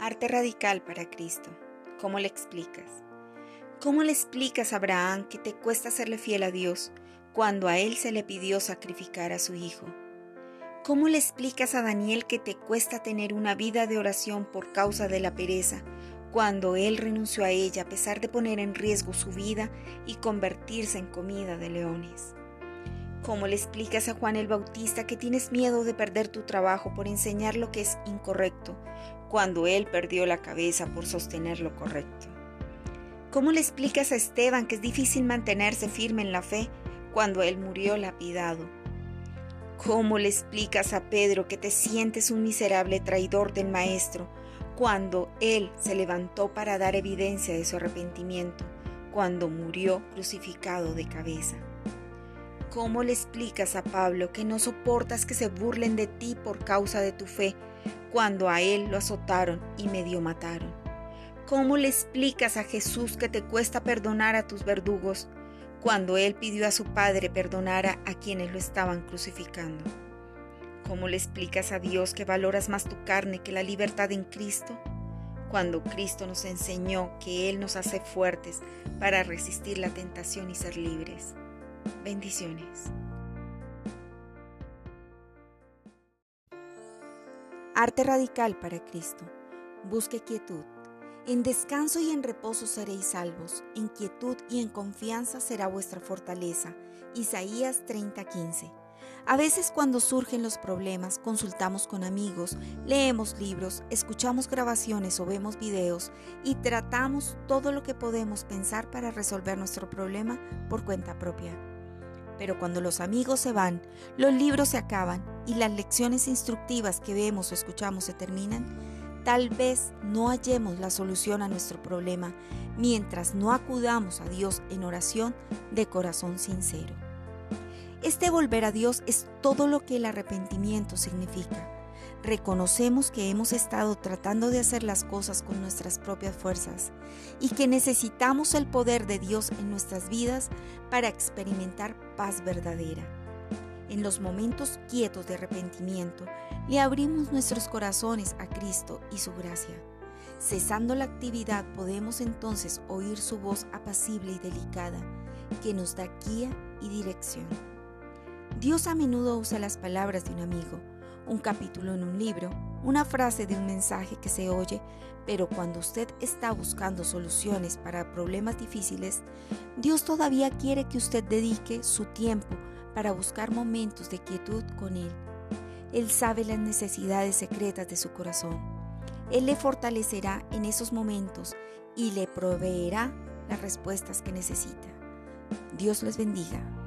Arte radical para Cristo. ¿Cómo le explicas? ¿Cómo le explicas a Abraham que te cuesta serle fiel a Dios cuando a él se le pidió sacrificar a su hijo? ¿Cómo le explicas a Daniel que te cuesta tener una vida de oración por causa de la pereza cuando él renunció a ella a pesar de poner en riesgo su vida y convertirse en comida de leones? ¿Cómo le explicas a Juan el Bautista que tienes miedo de perder tu trabajo por enseñar lo que es incorrecto cuando él perdió la cabeza por sostener lo correcto? ¿Cómo le explicas a Esteban que es difícil mantenerse firme en la fe cuando él murió lapidado? ¿Cómo le explicas a Pedro que te sientes un miserable traidor del Maestro cuando él se levantó para dar evidencia de su arrepentimiento cuando murió crucificado de cabeza? ¿Cómo le explicas a Pablo que no soportas que se burlen de ti por causa de tu fe cuando a él lo azotaron y medio mataron? ¿Cómo le explicas a Jesús que te cuesta perdonar a tus verdugos cuando él pidió a su Padre perdonara a quienes lo estaban crucificando? ¿Cómo le explicas a Dios que valoras más tu carne que la libertad en Cristo? Cuando Cristo nos enseñó que Él nos hace fuertes para resistir la tentación y ser libres. Bendiciones. Arte radical para Cristo. Busque quietud. En descanso y en reposo seréis salvos, en quietud y en confianza será vuestra fortaleza. Isaías 30:15. A veces cuando surgen los problemas consultamos con amigos, leemos libros, escuchamos grabaciones o vemos videos y tratamos todo lo que podemos pensar para resolver nuestro problema por cuenta propia. Pero cuando los amigos se van, los libros se acaban y las lecciones instructivas que vemos o escuchamos se terminan, tal vez no hallemos la solución a nuestro problema mientras no acudamos a Dios en oración de corazón sincero. Este volver a Dios es todo lo que el arrepentimiento significa. Reconocemos que hemos estado tratando de hacer las cosas con nuestras propias fuerzas y que necesitamos el poder de Dios en nuestras vidas para experimentar paz verdadera. En los momentos quietos de arrepentimiento, le abrimos nuestros corazones a Cristo y su gracia. Cesando la actividad podemos entonces oír su voz apacible y delicada que nos da guía y dirección. Dios a menudo usa las palabras de un amigo, un capítulo en un libro, una frase de un mensaje que se oye, pero cuando usted está buscando soluciones para problemas difíciles, Dios todavía quiere que usted dedique su tiempo para buscar momentos de quietud con Él. Él sabe las necesidades secretas de su corazón. Él le fortalecerá en esos momentos y le proveerá las respuestas que necesita. Dios les bendiga.